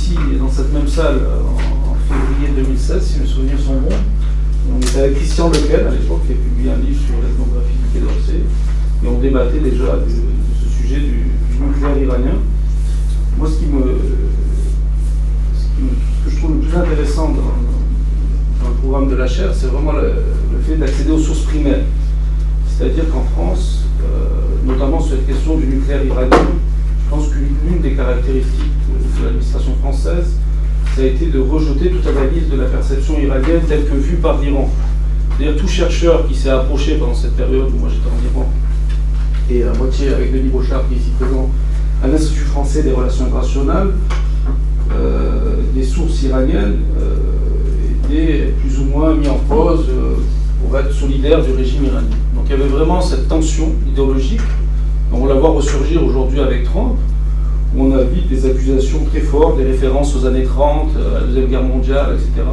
ici, dans cette même salle, en, février 2016, si mes souvenirs sont bons. On était avec Christian Lequel, à l'époque, qui a publié un livre sur l'ethnographie du Quai d'Orsay, et on débattait déjà de, ce sujet du, nucléaire iranien. Moi, ce qui me, ce, que je trouve le plus intéressant dans, le programme de la chaire, c'est vraiment le, fait d'accéder aux sources primaires. C'est-à-dire qu'en France, euh, notamment sur cette question du nucléaire iranien, je pense qu'une des caractéristiques de, l'administration française, ça a été de rejeter toute analyse de la perception iranienne telle que vue par l'Iran. C'est-à-dire tout chercheur qui s'est approché pendant cette période où moi j'étais en Iran, et à moitié avec Denis Brochard qui est ici présent, à l'Institut français des relations internationales, euh, des sources iraniennes euh, étaient plus ou moins mis en pause euh, pour être solidaires du régime iranien. Donc il y avait vraiment cette tension idéologique on la voit ressurgir aujourd'hui avec Trump, où on a vite des accusations très fortes, des références aux années 30, à la Deuxième Guerre mondiale, etc.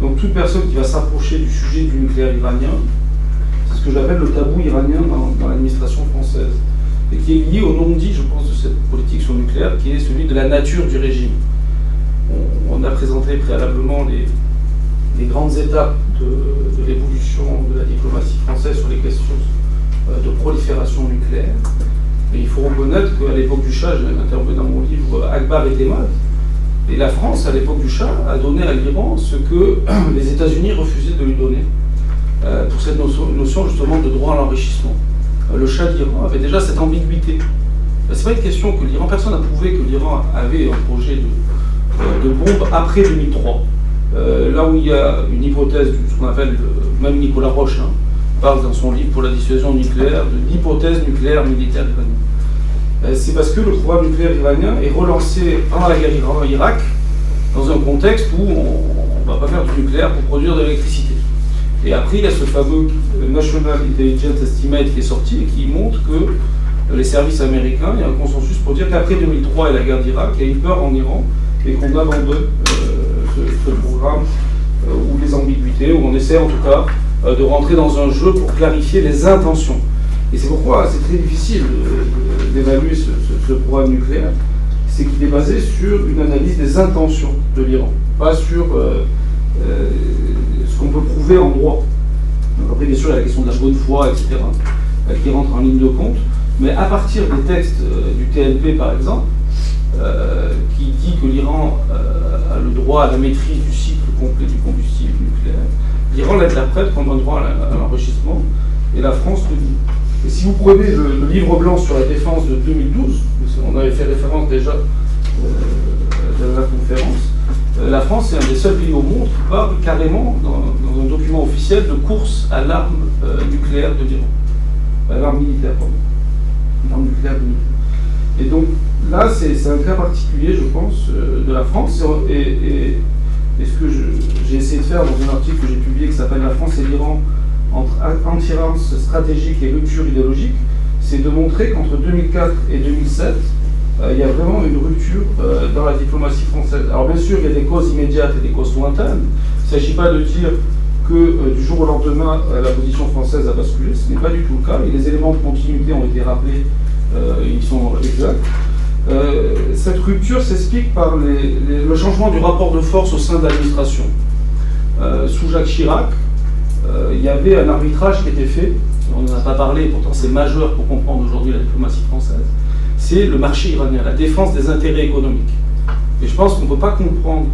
Donc toute personne qui va s'approcher du sujet du nucléaire iranien, c'est ce que j'appelle le tabou iranien dans, l'administration française, et qui est lié au non-dit, je pense, de cette politique sur le nucléaire, qui est celui de la nature du régime. On, a présenté préalablement les, grandes étapes de, de l'évolution de la faut reconnaître qu'à l'époque du Shah, j'ai intervenu dans mon livre Akbar et Temad, et la France, à l'époque du Shah, a donné à l'Iran ce que les États-Unis refusaient de lui donner, euh, pour cette notion, justement de droit à l'enrichissement. Euh, le Shah d'Iran avait déjà cette ambiguïté. C'est pas une question que l'Iran, personne n'a prouvé que l'Iran avait un projet de, de bombe après 2003. là où il y a une hypothèse, ce qu'on appelle, même Nicolas Roche, hein, parle dans son livre pour la dissuasion nucléaire de l'hypothèse nucléaire militaire iranienne. Euh, c'est parce que le programme nucléaire iranien est relancé pendant la guerre Iran-Irak dans un contexte où on ne va pas faire du nucléaire pour produire de l'électricité. Et après, il y a ce fameux National Intelligence Estimate qui est sorti et qui montre que les services américains, il y a un consensus pour dire qu'après 2003 et la guerre d'Irak, il y a une peur en Iran et qu'on abandonne euh, ce, programme euh, ou les ambiguïtés, où on essaie en tout cas euh, de rentrer dans un jeu pour clarifier les intentions. Et c'est pourquoi c'est très difficile d'évaluer ce, programme nucléaire, c'est qu'il est basé sur une analyse des intentions de l'Iran, pas sur euh, euh, ce qu'on peut prouver en droit. après, bien sûr, il y a la question de la bonne foi, etc., qui rentre en ligne de compte, mais à partir des textes du TNP, par exemple, qui dit que l'Iran a le droit à la maîtrise du cycle complet du combustible nucléaire, l'Iran l'aide la prête un droit à l'enrichissement, et la France le dit. Et si vous prenez le, livre blanc sur la défense de 2012, on avait fait référence déjà euh, dans la conférence, euh, la France est un des seuls pays au monde qui parle carrément, dans, un document officiel, de course à l'arme euh, nucléaire de l'Iran. À l'arme militaire, pardon. L'arme nucléaire de Et donc là, c'est un cas particulier, je pense, de la France. et et ce que j'ai essayé de faire dans un article que j'ai publié qui s'appelle La France et l'Iran entre attirance stratégique et rupture idéologique, c'est de montrer qu'entre 2004 et 2007, euh, il y a vraiment une rupture euh, dans la diplomatie française. Alors bien sûr, il y a des causes immédiates et des causes lointaines. Il ne s'agit pas de dire que euh, du jour au lendemain, la position française a basculé. Ce n'est pas du tout le cas. Et les éléments de continuité ont été rappelés, ils sont exacts. Cette rupture s'explique par le changement du rapport de force au sein de l'administration. Sous Jacques Chirac, il y avait un arbitrage qui était fait, on n'en a pas parlé, pourtant c'est majeur pour comprendre aujourd'hui la diplomatie française, c'est le marché iranien, la défense des intérêts économiques. Et je pense qu'on ne peut pas comprendre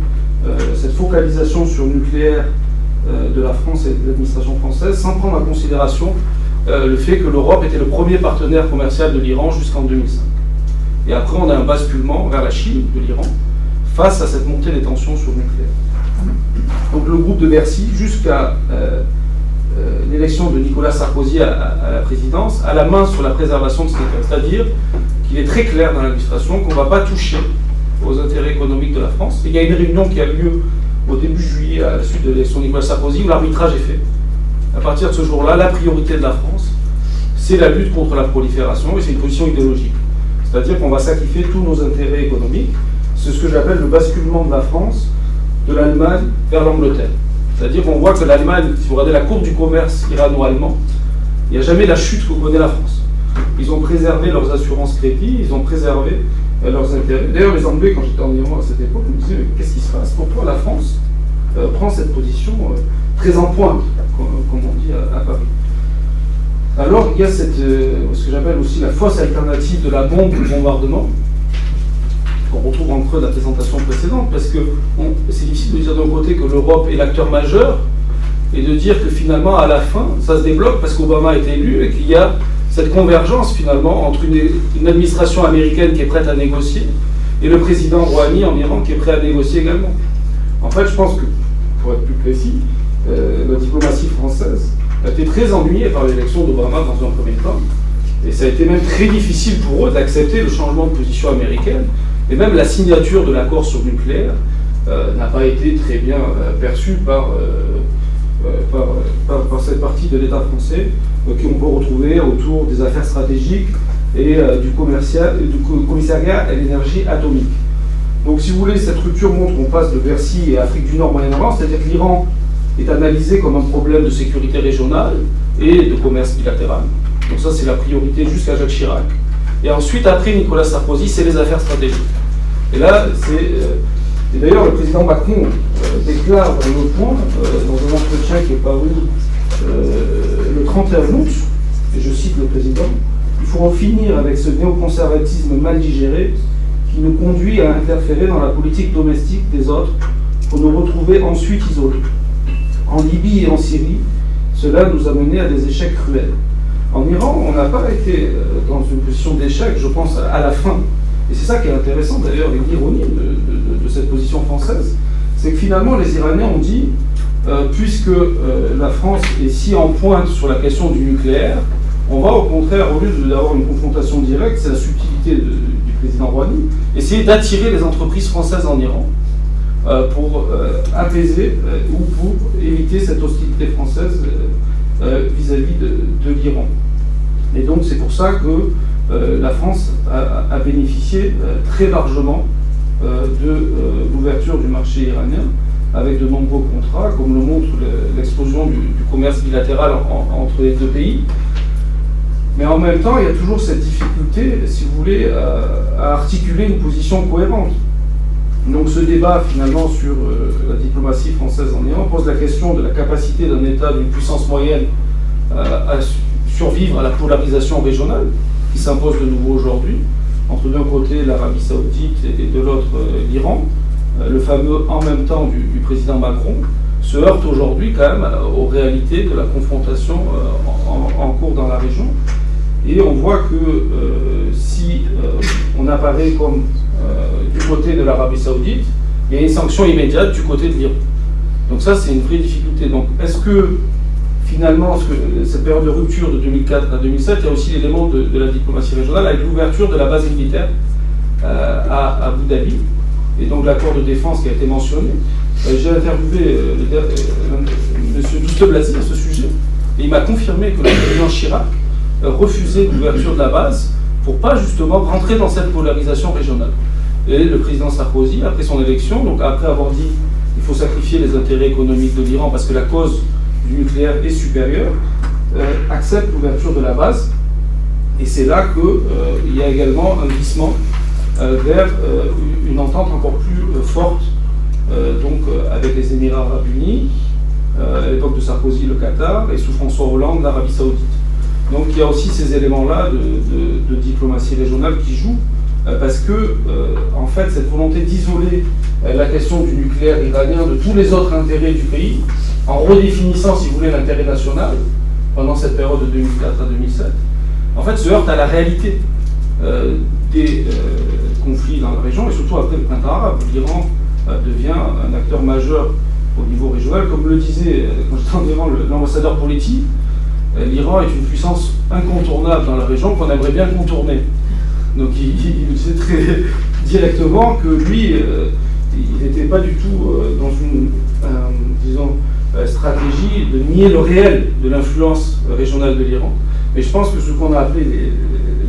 cette focalisation sur le nucléaire de la France et de l'administration française sans prendre en considération le fait que l'Europe était le premier partenaire commercial de l'Iran jusqu'en 2005. Et après, on a un basculement vers la Chine, de l'Iran, face à cette montée des tensions sur le nucléaire. Donc le groupe de Bercy, jusqu'à euh, euh, l'élection de Nicolas Sarkozy à, la présidence, a la main sur la préservation de ce nucléaire. C'est-à-dire qu'il est très clair dans l'administration qu'on ne va pas toucher aux intérêts économiques de la France. Il y a une réunion qui a lieu au début juillet, à la suite de l'élection de Nicolas Sarkozy, où l'arbitrage est fait. À partir de ce jour-là, la priorité de la France, c'est la lutte contre la prolifération, et c'est une position idéologique. C'est-à-dire qu'on va sacrifier tous nos intérêts économiques. C'est ce que j'appelle le basculement de la France, de l'Allemagne vers l'Angleterre. C'est-à-dire qu'on voit que l'Allemagne, si vous regardez la courbe du commerce irano-allemand, il n'y a jamais la chute que connaît la France. Ils ont préservé leurs assurances crédit, ils ont préservé leurs intérêts. D'ailleurs, les Anglais, quand j'étais en Iran à cette époque, me disaient qu'est-ce qui se passe? Pourquoi la France prend cette position très en pointe, comme, on dit à, Paris Alors, il y a cette, ce que j'appelle aussi la fausse alternative de la bombe de bombardement qu'on retrouve en creux la présentation précédente, parce que c'est difficile de dire d'un côté que l'Europe est l'acteur majeur, et de dire que finalement, à la fin, ça se débloque parce qu'Obama a été élu et qu'il y a cette convergence finalement entre une, administration américaine qui est prête à négocier et le président Rouhani en Iran qui est prêt à négocier également. En fait, je pense que, pour être plus précis, euh, la diplomatie française a été très ennuyée par l'élection d'Obama dans un premier temps. Et ça a été même très difficile pour eux d'accepter le changement de position américaine et même la signature de l'accord sur le nucléaire euh, n'a pas été très bien euh, perçue par, euh, par, cette partie de l'État français qu'on peut retrouver autour des affaires stratégiques et du, commercial, du commissariat à l'énergie atomique. Donc si vous voulez, cette rupture montre qu'on passe de Bercy et Afrique du Nord, Moyen-Orient, c'est-à-dire que l'Iran est analysé comme un problème de sécurité régionale et de commerce bilatéral. Donc ça, c'est la priorité jusqu'à Jacques Chirac. Et ensuite, après Nicolas Sarkozy, c'est les affaires stratégiques. Et là, c'est. Euh, et d'ailleurs, le président Macron euh, déclare dans le point, euh, dans un entretien qui est paru le 31 août, et je cite le président, il faut en finir avec ce néoconservatisme mal digéré qui nous conduit à interférer dans la politique domestique des autres pour nous retrouver ensuite isolés. En Libye et en Syrie, cela nous a mené à des échecs cruels. En Iran, on n'a pas été dans une position d'échec, je pense, à la fin et c'est ça qui est intéressant d'ailleurs, l'ironie de, cette position française, c'est que finalement les Iraniens ont dit, euh, puisque euh, la France est si en pointe sur la question du nucléaire, on va au contraire, au lieu d'avoir une confrontation directe, c'est la subtilité du président Rouhani, essayer d'attirer les entreprises françaises en Iran euh, pour apaiser ou pour éviter cette hostilité française vis-à-vis de, de l'Iran. Et donc c'est pour ça que la France a, bénéficié euh, très largement euh, de l'ouverture du marché iranien avec de nombreux contrats, comme le montre l'explosion du, commerce bilatéral entre les deux pays. Mais en même temps, il y a toujours cette difficulté, si vous voulez, à, articuler une position cohérente. Donc ce débat finalement sur la diplomatie française en Iran pose la question de la capacité d'un État d'une puissance moyenne à survivre à la polarisation régionale qui s'impose de nouveau aujourd'hui, entre d'un côté l'Arabie saoudite et de l'autre euh, l'Iran, euh, le fameux en même temps du, président Macron, se heurte aujourd'hui quand même aux réalités de la confrontation euh, en, cours dans la région. Et on voit que si on apparaît comme du côté de l'Arabie saoudite, il y a une sanction immédiate du côté de l'Iran. Donc ça, c'est une vraie difficulté. Donc est-ce que finalement, cette période de rupture de 2004 à 2007, il y a aussi l'élément de, la diplomatie régionale avec l'ouverture de la base militaire euh, à, Abu Dhabi et donc l'accord de défense qui a été mentionné. Euh, j'ai interviewé euh, M. Douste-Blazy à ce sujet et il m'a confirmé que le président Chirac refusait l'ouverture de la base pour pas justement rentrer dans cette polarisation régionale. Et le président Sarkozy, après son élection, donc après avoir dit il faut sacrifier les intérêts économiques de l'Iran parce que la cause nucléaire est supérieur, euh, accepte l'ouverture de la base. Et c'est là qu'il euh, y a également un glissement euh, vers une entente encore plus forte donc, avec les Émirats arabes unis, à l'époque de Sarkozy, le Qatar, et sous François Hollande, l'Arabie saoudite. Donc il y a aussi ces éléments-là de, diplomatie régionale qui jouent, parce que, en fait, cette volonté d'isoler la question du nucléaire iranien de tous les autres intérêts du pays, en redéfinissant, si vous voulez, l'intérêt national pendant cette période de 2004 à 2007, en fait, se heurte à la réalité euh, des euh, conflits dans la région, et surtout après le printemps arabe, l'Iran euh, devient un acteur majeur au niveau régional. Comme le disait, quand j'étais devant l'ambassadeur Poletti, l'Iran est une puissance incontournable dans la région qu'on aimerait bien contourner. Donc il, il, disait très directement que lui, il n'était pas du tout dans une, disons, stratégie de nier le réel de l'influence régionale de l'Iran. Mais je pense que ce qu'on a appelé les,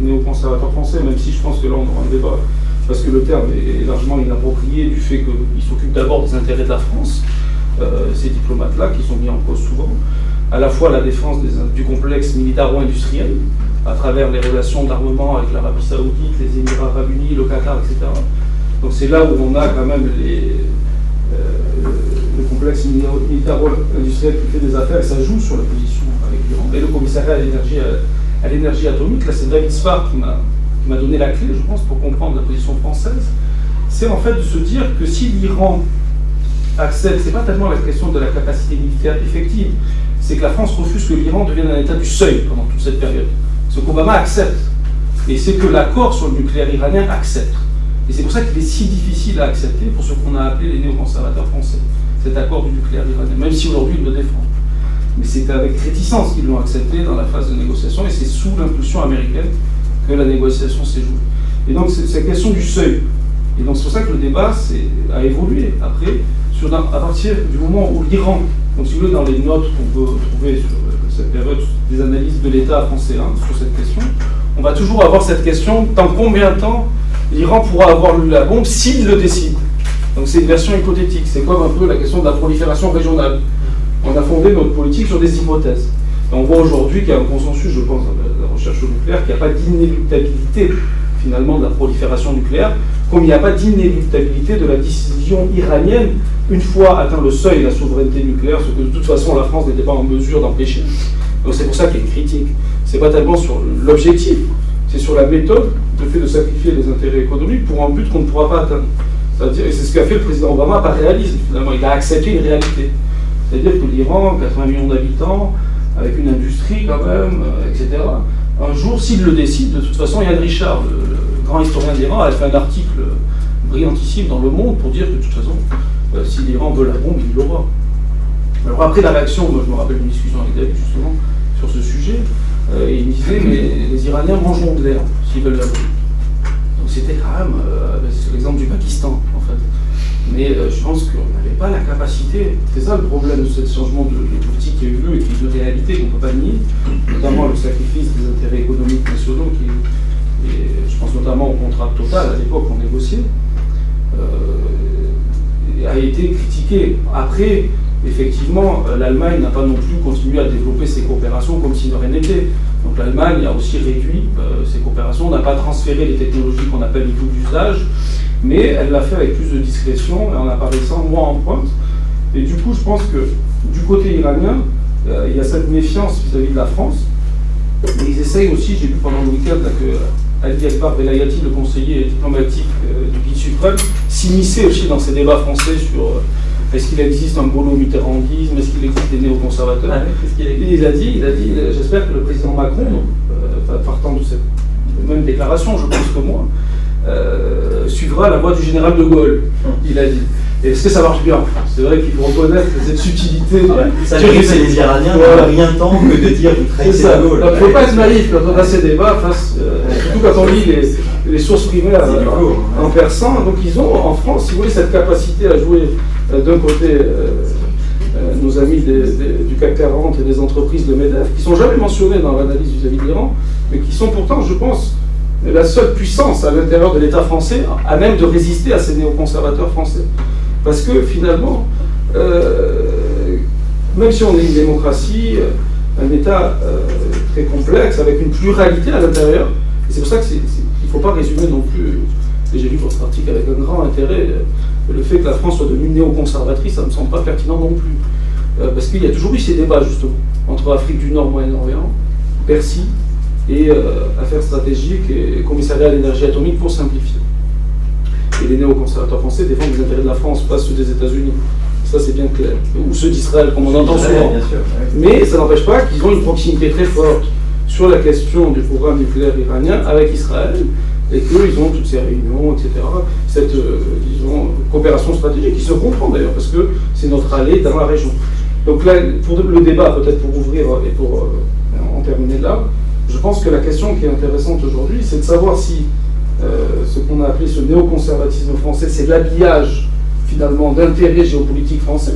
néoconservateurs français, même si je pense que là on aura un débat, parce que le terme est largement inapproprié du fait qu'ils s'occupent d'abord des intérêts de la France, euh, ces diplomates-là qui sont mis en cause souvent, à la fois la défense du complexe militaro-industriel, à travers les relations d'armement avec l'Arabie Saoudite, les Émirats Arabes Unis, le Qatar, etc. Donc c'est là où on a quand même les, euh, le complexe militaro-industriel qui fait des affaires ça joue sur la position avec l'Iran. Et le commissariat à l'énergie atomique, là c'est David Spar qui m'a donné la clé, je pense, pour comprendre la position française. C'est en fait de se dire que si l'Iran accepte, c'est pas tellement la question de la capacité militaire effective, c'est que la France refuse que l'Iran devienne un État du seuil pendant toute cette période. Ce qu'Obama accepte. Et c'est que l'accord sur le nucléaire iranien accepte. Et c'est pour ça qu'il est si difficile à accepter pour ce qu'on a appelé les néoconservateurs français, cet accord du nucléaire iranien, même si aujourd'hui ils le défendent. Mais c'est avec réticence qu'ils l'ont accepté dans la phase de négociation, et c'est sous l'impulsion américaine que la négociation s'est jouée. Et donc c'est la question du seuil. Et donc c'est pour ça que le débat a évolué après, à partir du moment où l'Iran, donc si vous voulez, dans les notes qu'on peut trouver sur cette période, des analyses de l'État français hein, sur cette question, on va toujours avoir cette question, dans combien de temps l'Iran pourra avoir la bombe s'il le décide? Donc c'est une version hypothétique, c'est comme un peu la question de la prolifération régionale. On a fondé notre politique sur des hypothèses. On voit aujourd'hui qu'il y a un consensus, je pense, dans la recherche nucléaire, qu'il n'y a pas d'inéluctabilité finalement de la prolifération nucléaire, comme il n'y a pas d'inéluctabilité de la décision iranienne une fois atteint le seuil de la souveraineté nucléaire, ce que de toute façon la France n'était pas en mesure d'empêcher. Donc c'est pour ça qu'il y a une critique. C'est pas tellement sur l'objectif, c'est sur la méthode, le fait de sacrifier les intérêts économiques pour un but qu'on ne pourra pas atteindre. C'est-à-dire, et c'est ce qu'a fait le président Obama par réalisme, finalement. Il a accepté une réalité. C'est-à-dire que l'Iran, 80 millions d'habitants, avec une industrie quand même, euh, etc. Un jour, s'il le décide, de toute façon, Yann Richard, le, grand historien d'Iran, a fait un article brillantissime dans Le Monde pour dire que de toute façon, euh, si l'Iran veut la bombe, il l'aura. Alors après la réaction, moi je me rappelle une discussion avec David justement sur ce sujet, euh, il me disait, mais les Iraniens mangeront de l'air s'ils veulent la bombe. Donc c'était quand même, l'exemple du Pakistan. Mais euh, je pense qu'on n'avait pas la capacité, c'est ça le problème de ce changement de, politique qui a eu lieu et qui est de réalité qu'on ne peut pas nier, notamment le sacrifice des intérêts économiques nationaux, qui, je pense notamment au contrat total à l'époque qu'on négociait, euh, a été critiqué. Après, effectivement, euh, l'Allemagne n'a pas non plus continué à développer ses coopérations comme s'il n'aurait n'était. Donc l'Allemagne a aussi réduit ses coopérations, n'a pas transféré les technologies qu'on appelle les coûts d'usage, mais elle l'a fait avec plus de discrétion et en apparaissant moins en pointe. Et du coup, je pense que du côté iranien, euh, il y a cette méfiance vis-à-vis de la France. Mais ils essayent aussi, j'ai vu pendant le week-end que Ali Akbar Belayati, le conseiller diplomatique euh, du guide suprême, s'immisçait aussi dans ces débats français sur euh, est-ce qu'il existe un boulot mitterrandisme, est-ce qu'il existe des néoconservateurs? Ah il, a dit, il a dit, j'espère que le président Macron, partant de cette même déclaration, je pense que moi, euh, suivra la voie du général de Gaulle, il a dit. Est-ce que ça marche bien? C'est vrai qu'il faut reconnaître cette subtilité. ça c'est les Iraniens voilà. rien tant que de dire vous trahissez la Gaulle. Il ne faut pas être naïf quand on a ces débats, face, euh, surtout quand on lit les, sources primaires en, persan. Donc ils ont en France, si vous voulez, cette capacité à jouer euh, d'un côté nos amis du CAC 40 et des entreprises de MEDEF, qui ne sont jamais mentionnés dans l'analyse vis-à-vis de l'Iran, mais qui sont pourtant, je pense, la seule puissance à l'intérieur de l'État français à même de résister à ces néoconservateurs français. Parce que finalement, euh, même si on est une démocratie, un État euh, très complexe, avec une pluralité à l'intérieur, et c'est pour ça qu'il ne faut pas résumer non plus, et j'ai lu votre article avec un grand intérêt, le fait que la France soit devenue néoconservatrice, ça ne me semble pas pertinent non plus. Euh, parce qu'il y a toujours eu ces débats, justement, entre Afrique du Nord, Moyen-Orient, Persie, et euh, affaires stratégiques et commissariat à l'énergie atomique pour simplifier. Et les néoconservateurs français défendent les intérêts de la France, pas ceux des États-Unis. Ça, c'est bien clair. Ou ceux d'Israël, comme on entend souvent. Mais ça n'empêche pas qu'ils ont une proximité très forte sur la question du programme nucléaire iranien avec Israël et qu'ils ont toutes ces réunions, etc. Cette, euh, disons, coopération stratégique qui se comprend d'ailleurs, parce que c'est notre allée dans la région. Donc là, pour le débat, peut-être pour ouvrir et pour euh, en terminer là, je pense que la question qui est intéressante aujourd'hui, c'est de savoir si euh, ce qu'on a appelé ce néoconservatisme français, c'est l'habillage finalement d'intérêts géopolitiques français.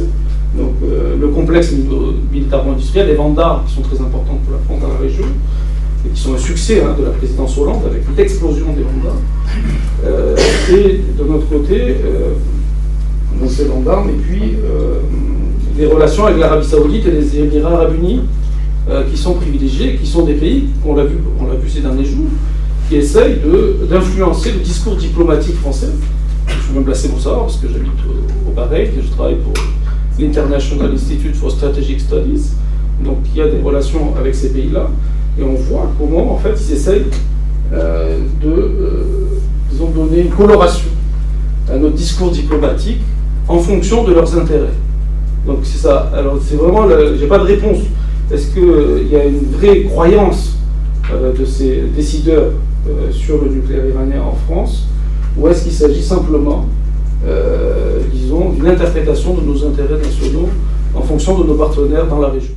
Donc euh, le complexe militaro-industriel, les ventes d'armes qui sont très importantes pour la France dans la région, qui sont un succès hein, de la présidence Hollande avec l'explosion des d'armes. Euh, et de notre côté, donc ces ventes d'armes, et puis les relations avec l'Arabie Saoudite et les Émirats Arabes Unis, qui sont privilégiés, qui sont des pays, on l'a vu, vu ces derniers jours, qui essayent d'influencer le discours diplomatique français. Je suis même placé pour ça, parce que j'habite au, au Bahreïn et je travaille pour l'International Institute for Strategic Studies. Donc il y a des relations avec ces pays-là. Et on voit comment, en fait, ils essayent euh, de, euh, donner une coloration à notre discours diplomatique en fonction de leurs intérêts. Donc c'est ça. Alors c'est vraiment, j'ai pas de réponse. Est-ce qu'il euh, y a une vraie croyance de ces décideurs sur le nucléaire iranien en France, ou est-ce qu'il s'agit simplement, disons, d'une interprétation de nos intérêts nationaux en fonction de nos partenaires dans la région?